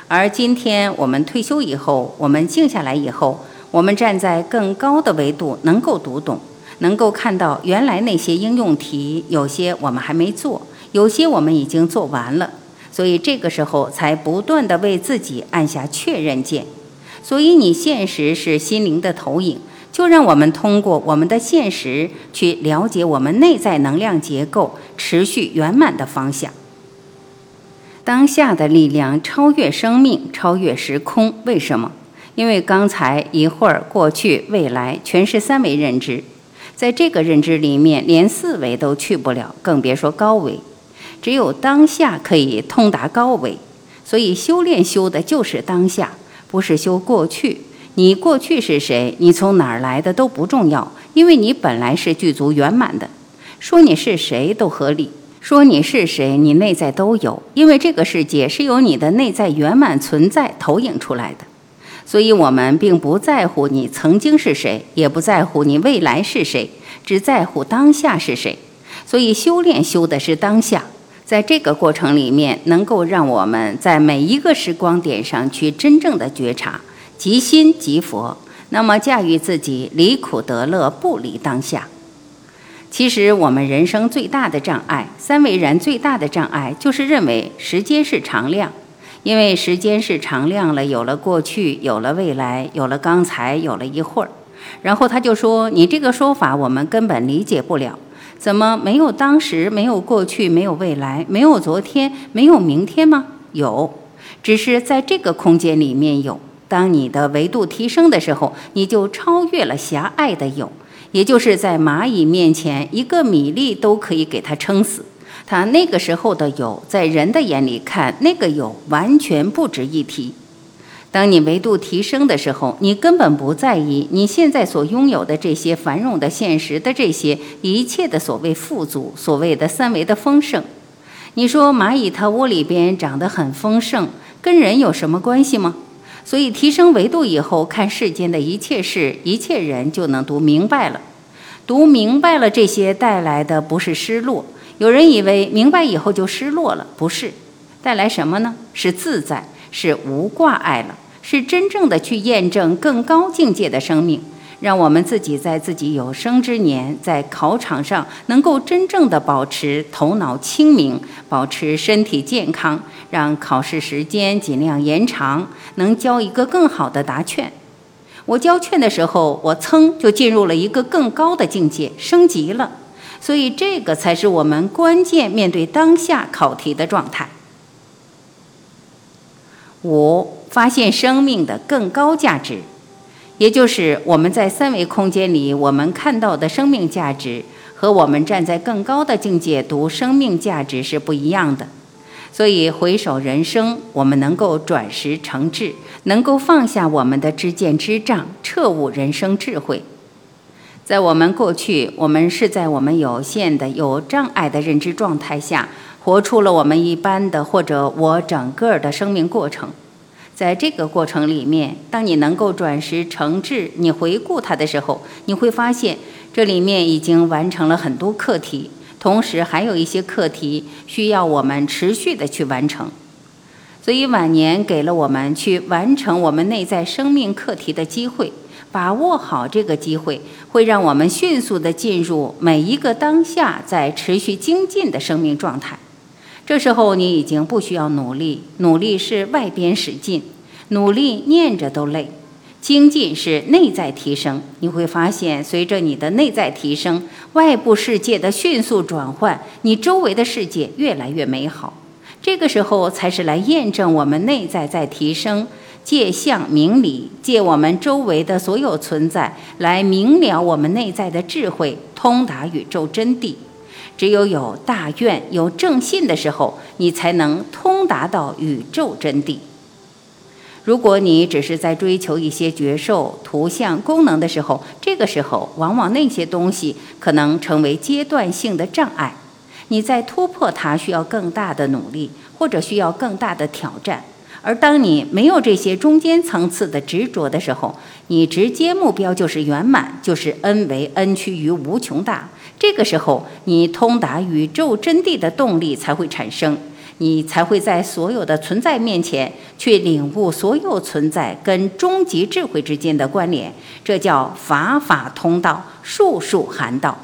而今天我们退休以后，我们静下来以后。我们站在更高的维度，能够读懂，能够看到原来那些应用题，有些我们还没做，有些我们已经做完了，所以这个时候才不断的为自己按下确认键。所以你现实是心灵的投影，就让我们通过我们的现实去了解我们内在能量结构持续圆满的方向。当下的力量超越生命，超越时空，为什么？因为刚才一会儿过去未来全是三维认知，在这个认知里面连四维都去不了，更别说高维。只有当下可以通达高维，所以修炼修的就是当下，不是修过去。你过去是谁，你从哪儿来的都不重要，因为你本来是具足圆满的。说你是谁都合理，说你是谁，你内在都有，因为这个世界是由你的内在圆满存在投影出来的。所以，我们并不在乎你曾经是谁，也不在乎你未来是谁，只在乎当下是谁。所以，修炼修的是当下，在这个过程里面，能够让我们在每一个时光点上去真正的觉察，即心即佛。那么，驾驭自己，离苦得乐，不离当下。其实，我们人生最大的障碍，三维人最大的障碍，就是认为时间是常量。因为时间是常量了，有了过去，有了未来，有了刚才，有了一会儿，然后他就说：“你这个说法我们根本理解不了，怎么没有当时，没有过去，没有未来，没有昨天，没有明天吗？有，只是在这个空间里面有。当你的维度提升的时候，你就超越了狭隘的有，也就是在蚂蚁面前，一个米粒都可以给它撑死。”它那个时候的有，在人的眼里看，那个有完全不值一提。当你维度提升的时候，你根本不在意你现在所拥有的这些繁荣的现实的这些一切的所谓富足，所谓的三维的丰盛。你说蚂蚁它窝里边长得很丰盛，跟人有什么关系吗？所以提升维度以后，看世间的一切事、一切人，就能读明白了。读明白了这些带来的不是失落。有人以为明白以后就失落了，不是，带来什么呢？是自在，是无挂碍了，是真正的去验证更高境界的生命，让我们自己在自己有生之年，在考场上能够真正的保持头脑清明，保持身体健康，让考试时间尽量延长，能交一个更好的答卷。我交卷的时候，我噌就进入了一个更高的境界，升级了。所以，这个才是我们关键面对当下考题的状态。五、发现生命的更高价值，也就是我们在三维空间里我们看到的生命价值，和我们站在更高的境界读生命价值是不一样的。所以，回首人生，我们能够转识成智，能够放下我们的知见之障，彻悟人生智慧。在我们过去，我们是在我们有限的、有障碍的认知状态下，活出了我们一般的或者我整个的生命过程。在这个过程里面，当你能够转识成智，你回顾它的时候，你会发现这里面已经完成了很多课题，同时还有一些课题需要我们持续的去完成。所以晚年给了我们去完成我们内在生命课题的机会。把握好这个机会，会让我们迅速地进入每一个当下，在持续精进的生命状态。这时候，你已经不需要努力，努力是外边使劲，努力念着都累。精进是内在提升，你会发现，随着你的内在提升，外部世界的迅速转换，你周围的世界越来越美好。这个时候，才是来验证我们内在在提升。借相明理，借我们周围的所有存在来明了我们内在的智慧，通达宇宙真谛。只有有大愿、有正信的时候，你才能通达到宇宙真谛。如果你只是在追求一些觉受、图像、功能的时候，这个时候往往那些东西可能成为阶段性的障碍。你在突破它需要更大的努力，或者需要更大的挑战。而当你没有这些中间层次的执着的时候，你直接目标就是圆满，就是 n 为 n 趋于无穷大。这个时候，你通达宇宙真谛的动力才会产生。你才会在所有的存在面前去领悟所有存在跟终极智慧之间的关联，这叫法法通道，术术含道。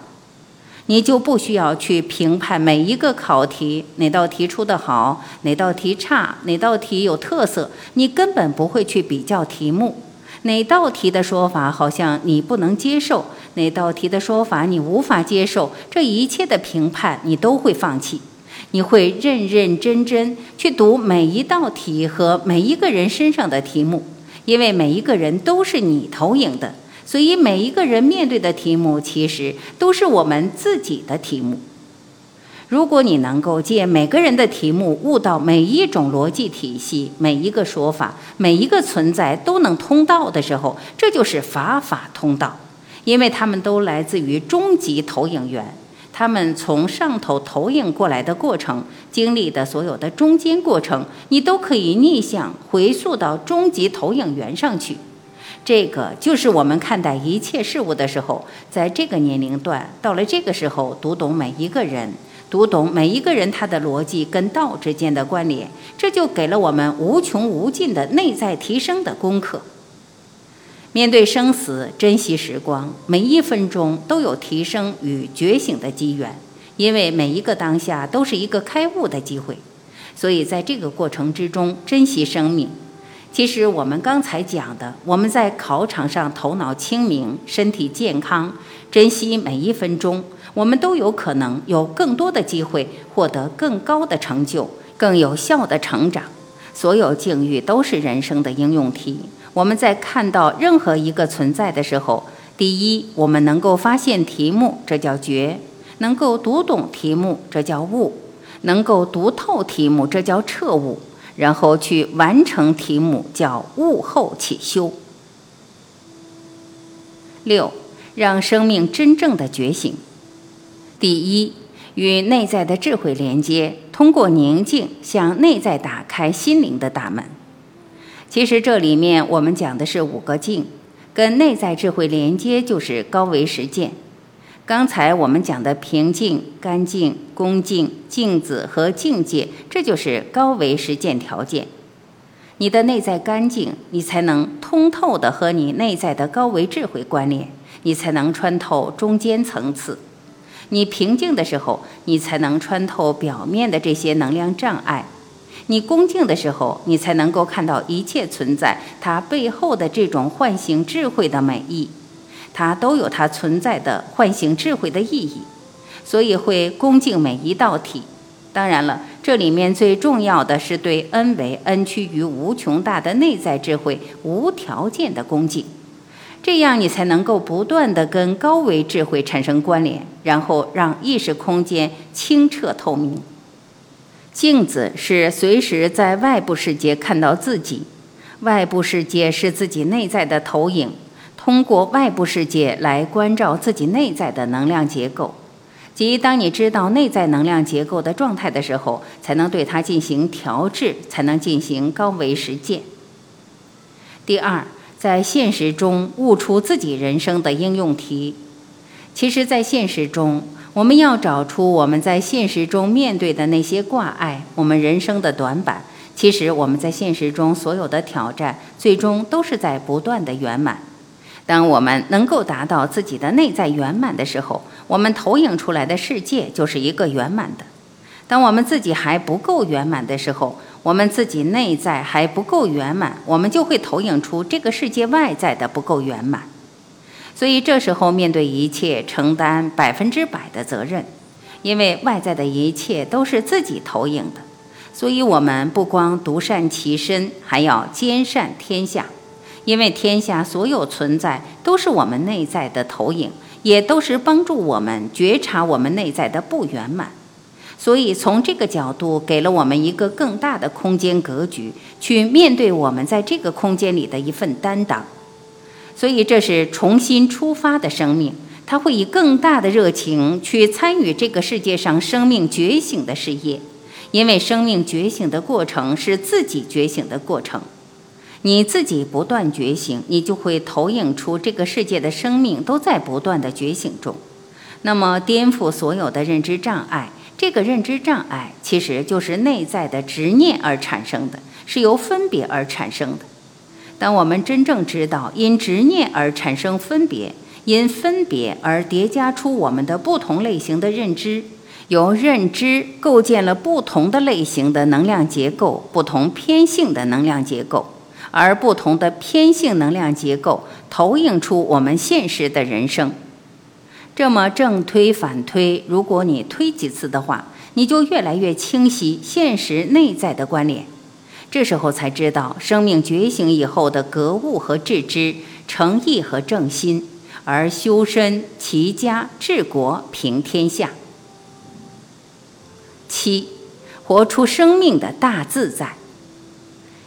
你就不需要去评判每一个考题哪道题出的好，哪道题差，哪道题有特色，你根本不会去比较题目，哪道题的说法好像你不能接受，哪道题的说法你无法接受，这一切的评判你都会放弃。你会认认真真去读每一道题和每一个人身上的题目，因为每一个人都是你投影的，所以每一个人面对的题目其实都是我们自己的题目。如果你能够借每个人的题目悟到每一种逻辑体系、每一个说法、每一个存在都能通道的时候，这就是法法通道，因为他们都来自于终极投影源。他们从上头投影过来的过程，经历的所有的中间过程，你都可以逆向回溯到终极投影源上去。这个就是我们看待一切事物的时候，在这个年龄段，到了这个时候，读懂每一个人，读懂每一个人他的逻辑跟道之间的关联，这就给了我们无穷无尽的内在提升的功课。面对生死，珍惜时光，每一分钟都有提升与觉醒的机缘，因为每一个当下都是一个开悟的机会。所以在这个过程之中，珍惜生命。其实我们刚才讲的，我们在考场上头脑清明、身体健康，珍惜每一分钟，我们都有可能有更多的机会获得更高的成就、更有效的成长。所有境遇都是人生的应用题。我们在看到任何一个存在的时候，第一，我们能够发现题目，这叫觉；能够读懂题目，这叫悟；能够读透题目，这叫彻悟；然后去完成题目，叫悟后起修。六，让生命真正的觉醒。第一，与内在的智慧连接，通过宁静向内在打开心灵的大门。其实这里面我们讲的是五个境，跟内在智慧连接就是高维实践。刚才我们讲的平静、干净、恭敬、镜子和境界，这就是高维实践条件。你的内在干净，你才能通透的和你内在的高维智慧关联，你才能穿透中间层次。你平静的时候，你才能穿透表面的这些能量障碍。你恭敬的时候，你才能够看到一切存在它背后的这种唤醒智慧的美意，它都有它存在的唤醒智慧的意义，所以会恭敬每一道题。当然了，这里面最重要的是对 n 为 n 趋于无穷大的内在智慧无条件的恭敬，这样你才能够不断的跟高维智慧产生关联，然后让意识空间清澈透明。镜子是随时在外部世界看到自己，外部世界是自己内在的投影，通过外部世界来关照自己内在的能量结构。即当你知道内在能量结构的状态的时候，才能对它进行调制，才能进行高维实践。第二，在现实中悟出自己人生的应用题。其实，在现实中。我们要找出我们在现实中面对的那些挂碍，我们人生的短板。其实我们在现实中所有的挑战，最终都是在不断的圆满。当我们能够达到自己的内在圆满的时候，我们投影出来的世界就是一个圆满的。当我们自己还不够圆满的时候，我们自己内在还不够圆满，我们就会投影出这个世界外在的不够圆满。所以这时候面对一切，承担百分之百的责任，因为外在的一切都是自己投影的。所以我们不光独善其身，还要兼善天下，因为天下所有存在都是我们内在的投影，也都是帮助我们觉察我们内在的不圆满。所以从这个角度，给了我们一个更大的空间格局，去面对我们在这个空间里的一份担当。所以这是重新出发的生命，他会以更大的热情去参与这个世界上生命觉醒的事业，因为生命觉醒的过程是自己觉醒的过程。你自己不断觉醒，你就会投影出这个世界的生命都在不断的觉醒中。那么，颠覆所有的认知障碍。这个认知障碍其实就是内在的执念而产生的，是由分别而产生的。当我们真正知道因执念而产生分别，因分别而叠加出我们的不同类型的认知，由认知构建了不同的类型的能量结构，不同偏性的能量结构，而不同的偏性能量结构投影出我们现实的人生。这么正推反推，如果你推几次的话，你就越来越清晰现实内在的关联。这时候才知道，生命觉醒以后的格物和致知、诚意和正心，而修身、齐家、治国、平天下。七，活出生命的大自在。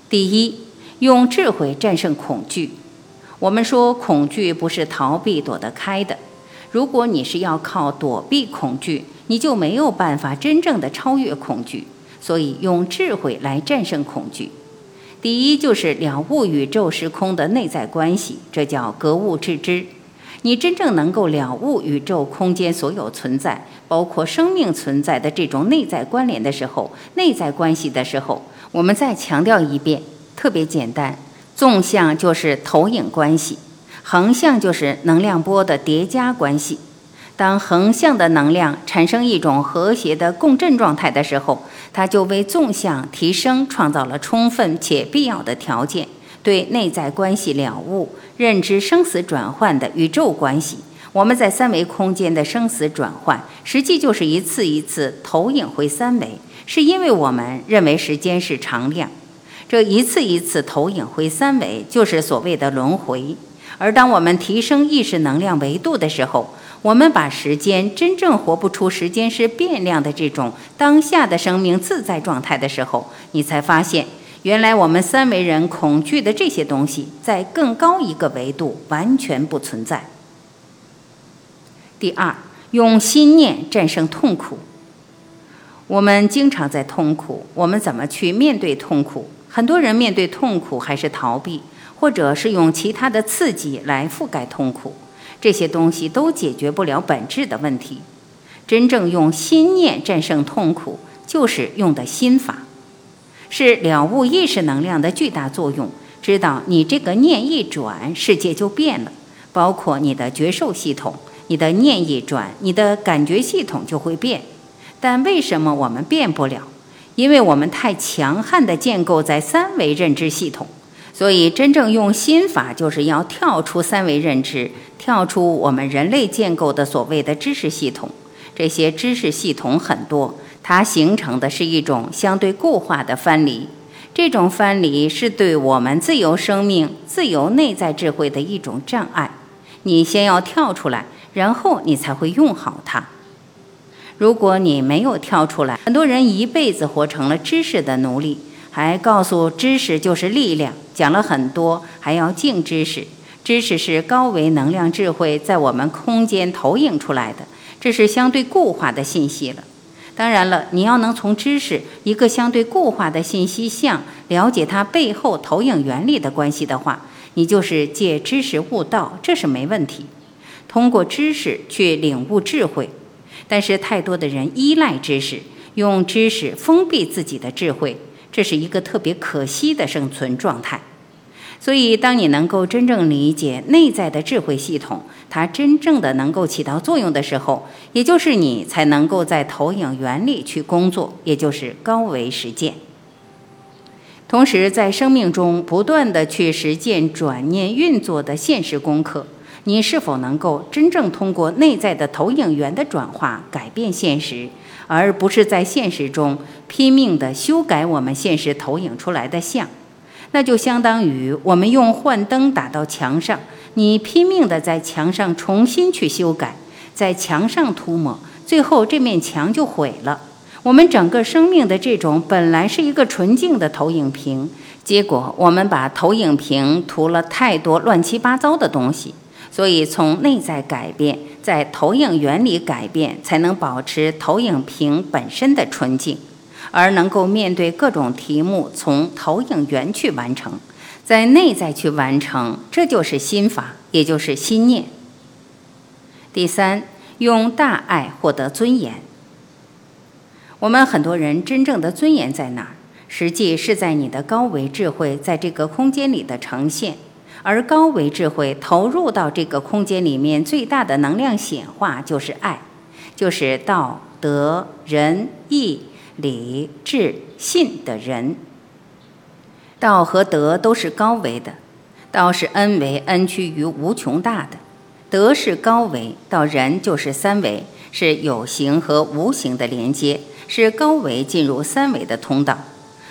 第一，用智慧战胜恐惧。我们说，恐惧不是逃避躲得开的。如果你是要靠躲避恐惧，你就没有办法真正的超越恐惧。所以，用智慧来战胜恐惧。第一，就是了悟宇宙时空的内在关系，这叫格物致知。你真正能够了悟宇宙空间所有存在，包括生命存在的这种内在关联的时候，内在关系的时候，我们再强调一遍，特别简单，纵向就是投影关系。横向就是能量波的叠加关系。当横向的能量产生一种和谐的共振状态的时候，它就为纵向提升创造了充分且必要的条件。对内在关系了悟、认知生死转换的宇宙关系，我们在三维空间的生死转换，实际就是一次一次投影回三维，是因为我们认为时间是常量。这一次一次投影回三维，就是所谓的轮回。而当我们提升意识能量维度的时候，我们把时间真正活不出时间是变量的这种当下的生命自在状态的时候，你才发现，原来我们三维人恐惧的这些东西，在更高一个维度完全不存在。第二，用心念战胜痛苦。我们经常在痛苦，我们怎么去面对痛苦？很多人面对痛苦还是逃避。或者是用其他的刺激来覆盖痛苦，这些东西都解决不了本质的问题。真正用心念战胜痛苦，就是用的心法，是了悟意识能量的巨大作用。知道你这个念一转，世界就变了，包括你的觉受系统，你的念一转，你的感觉系统就会变。但为什么我们变不了？因为我们太强悍地建构在三维认知系统。所以，真正用心法，就是要跳出三维认知，跳出我们人类建构的所谓的知识系统。这些知识系统很多，它形成的是一种相对固化的藩篱。这种藩篱是对我们自由生命、自由内在智慧的一种障碍。你先要跳出来，然后你才会用好它。如果你没有跳出来，很多人一辈子活成了知识的奴隶。还告诉知识就是力量，讲了很多，还要敬知识。知识是高维能量智慧在我们空间投影出来的，这是相对固化的信息了。当然了，你要能从知识一个相对固化的信息项了解它背后投影原理的关系的话，你就是借知识悟道，这是没问题。通过知识去领悟智慧，但是太多的人依赖知识，用知识封闭自己的智慧。这是一个特别可惜的生存状态，所以当你能够真正理解内在的智慧系统，它真正的能够起到作用的时候，也就是你才能够在投影原理去工作，也就是高维实践。同时，在生命中不断的去实践转念运作的现实功课，你是否能够真正通过内在的投影源的转化改变现实？而不是在现实中拼命地修改我们现实投影出来的像，那就相当于我们用幻灯打到墙上，你拼命地在墙上重新去修改，在墙上涂抹，最后这面墙就毁了。我们整个生命的这种本来是一个纯净的投影屏，结果我们把投影屏涂了太多乱七八糟的东西。所以从内在改变，在投影原理改变，才能保持投影屏本身的纯净，而能够面对各种题目，从投影源去完成，在内在去完成，这就是心法，也就是心念。第三，用大爱获得尊严。我们很多人真正的尊严在哪儿？实际是在你的高维智慧在这个空间里的呈现，而高维智慧投入到这个空间里面最大的能量显化就是爱，就是道德仁义礼智信的人。道和德都是高维的，道是 n 维 n 趋于无穷大的，德是高维，到仁就是三维，是有形和无形的连接。是高维进入三维的通道，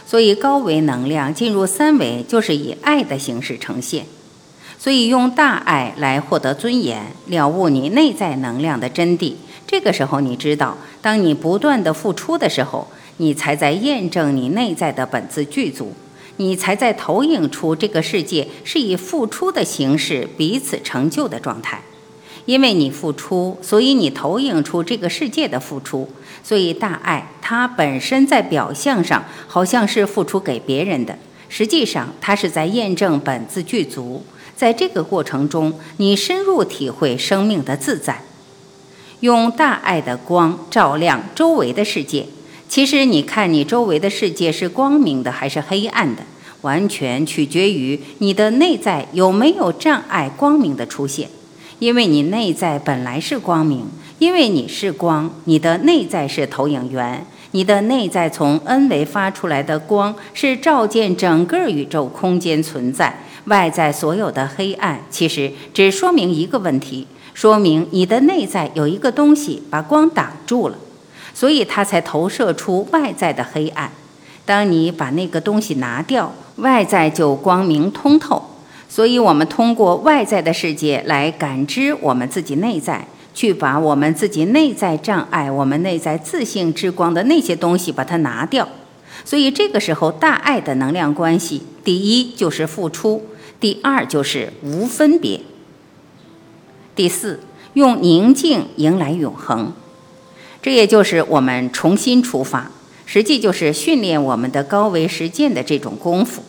所以高维能量进入三维就是以爱的形式呈现，所以用大爱来获得尊严，了悟你内在能量的真谛。这个时候，你知道，当你不断的付出的时候，你才在验证你内在的本自具足，你才在投影出这个世界是以付出的形式彼此成就的状态。因为你付出，所以你投影出这个世界的付出。所以大爱它本身在表象上好像是付出给别人的，实际上它是在验证本自具足。在这个过程中，你深入体会生命的自在，用大爱的光照亮周围的世界。其实你看你周围的世界是光明的还是黑暗的，完全取决于你的内在有没有障碍光明的出现。因为你内在本来是光明，因为你是光，你的内在是投影源，你的内在从 N 维发出来的光是照见整个宇宙空间存在，外在所有的黑暗其实只说明一个问题，说明你的内在有一个东西把光挡住了，所以它才投射出外在的黑暗。当你把那个东西拿掉，外在就光明通透。所以，我们通过外在的世界来感知我们自己内在，去把我们自己内在障碍、我们内在自信之光的那些东西把它拿掉。所以，这个时候大爱的能量关系，第一就是付出，第二就是无分别，第四用宁静迎来永恒。这也就是我们重新出发，实际就是训练我们的高维实践的这种功夫。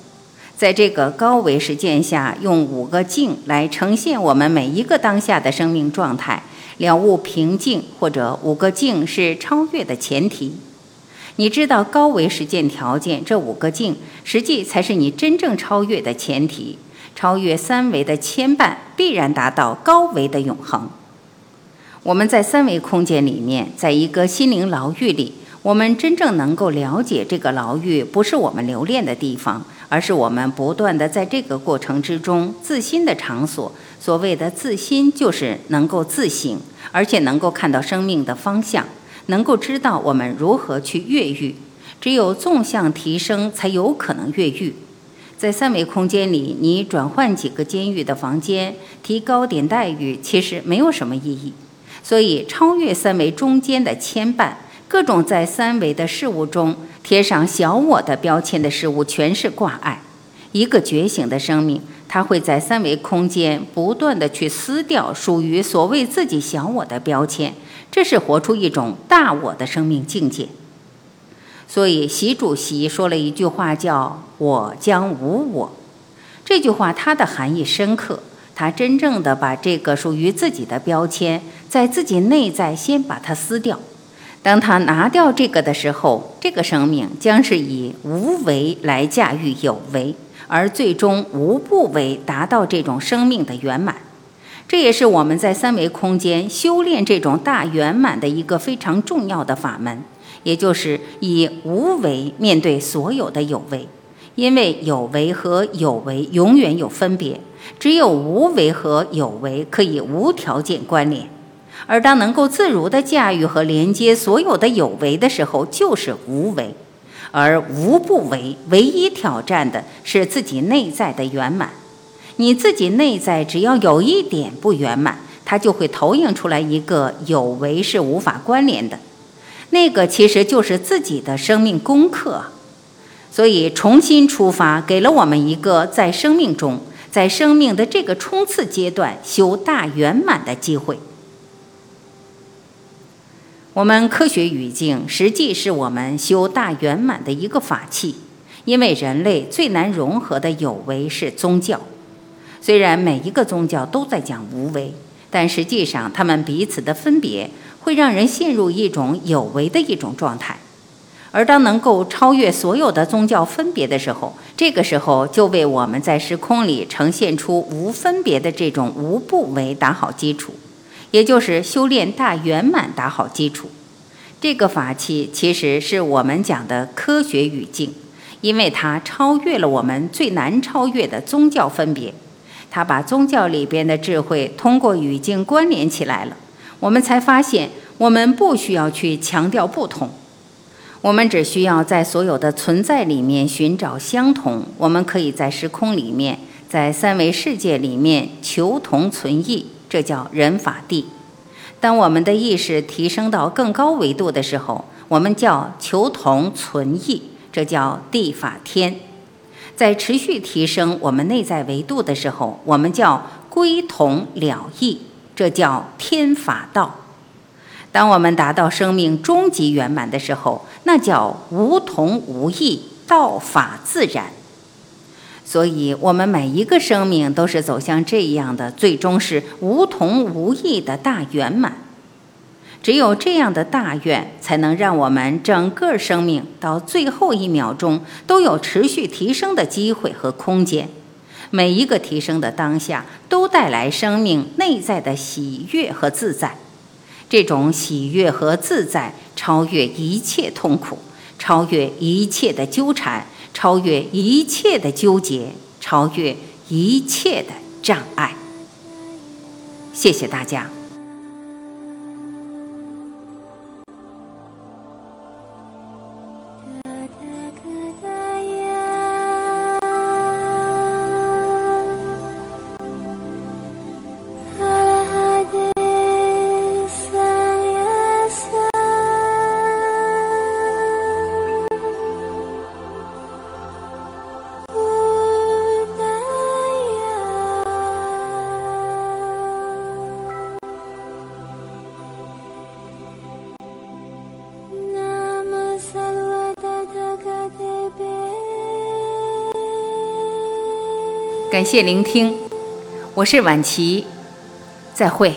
在这个高维实践下，用五个静来呈现我们每一个当下的生命状态，了悟平静，或者五个静是超越的前提。你知道高维实践条件，这五个静实际才是你真正超越的前提。超越三维的牵绊，必然达到高维的永恒。我们在三维空间里面，在一个心灵牢狱里，我们真正能够了解这个牢狱不是我们留恋的地方。而是我们不断的在这个过程之中自心的场所。所谓的自心，就是能够自省，而且能够看到生命的方向，能够知道我们如何去越狱。只有纵向提升，才有可能越狱。在三维空间里，你转换几个监狱的房间，提高点待遇，其实没有什么意义。所以，超越三维中间的牵绊，各种在三维的事物中。贴上小我的标签的事物全是挂碍。一个觉醒的生命，它会在三维空间不断的去撕掉属于所谓自己小我的标签，这是活出一种大我的生命境界。所以，习主席说了一句话，叫“我将无我”。这句话它的含义深刻，它真正的把这个属于自己的标签，在自己内在先把它撕掉。当他拿掉这个的时候，这个生命将是以无为来驾驭有为，而最终无不为达到这种生命的圆满。这也是我们在三维空间修炼这种大圆满的一个非常重要的法门，也就是以无为面对所有的有为，因为有为和有为永远有分别，只有无为和有为可以无条件关联。而当能够自如地驾驭和连接所有的有为的时候，就是无为；而无不为，唯一挑战的是自己内在的圆满。你自己内在只要有一点不圆满，它就会投影出来一个有为是无法关联的。那个其实就是自己的生命功课。所以重新出发，给了我们一个在生命中，在生命的这个冲刺阶段修大圆满的机会。我们科学语境实际是我们修大圆满的一个法器，因为人类最难融合的有为是宗教。虽然每一个宗教都在讲无为，但实际上他们彼此的分别会让人陷入一种有为的一种状态。而当能够超越所有的宗教分别的时候，这个时候就为我们在时空里呈现出无分别的这种无不为打好基础。也就是修炼大圆满打好基础，这个法器其实是我们讲的科学语境，因为它超越了我们最难超越的宗教分别，它把宗教里边的智慧通过语境关联起来了，我们才发现我们不需要去强调不同，我们只需要在所有的存在里面寻找相同，我们可以在时空里面，在三维世界里面求同存异。这叫人法地。当我们的意识提升到更高维度的时候，我们叫求同存异，这叫地法天。在持续提升我们内在维度的时候，我们叫归同了异，这叫天法道。当我们达到生命终极圆满的时候，那叫无同无异，道法自然。所以，我们每一个生命都是走向这样的，最终是无同无异的大圆满。只有这样的大愿，才能让我们整个生命到最后一秒钟都有持续提升的机会和空间。每一个提升的当下，都带来生命内在的喜悦和自在。这种喜悦和自在，超越一切痛苦，超越一切的纠缠。超越一切的纠结，超越一切的障碍。谢谢大家。感谢聆听，我是晚琪，再会。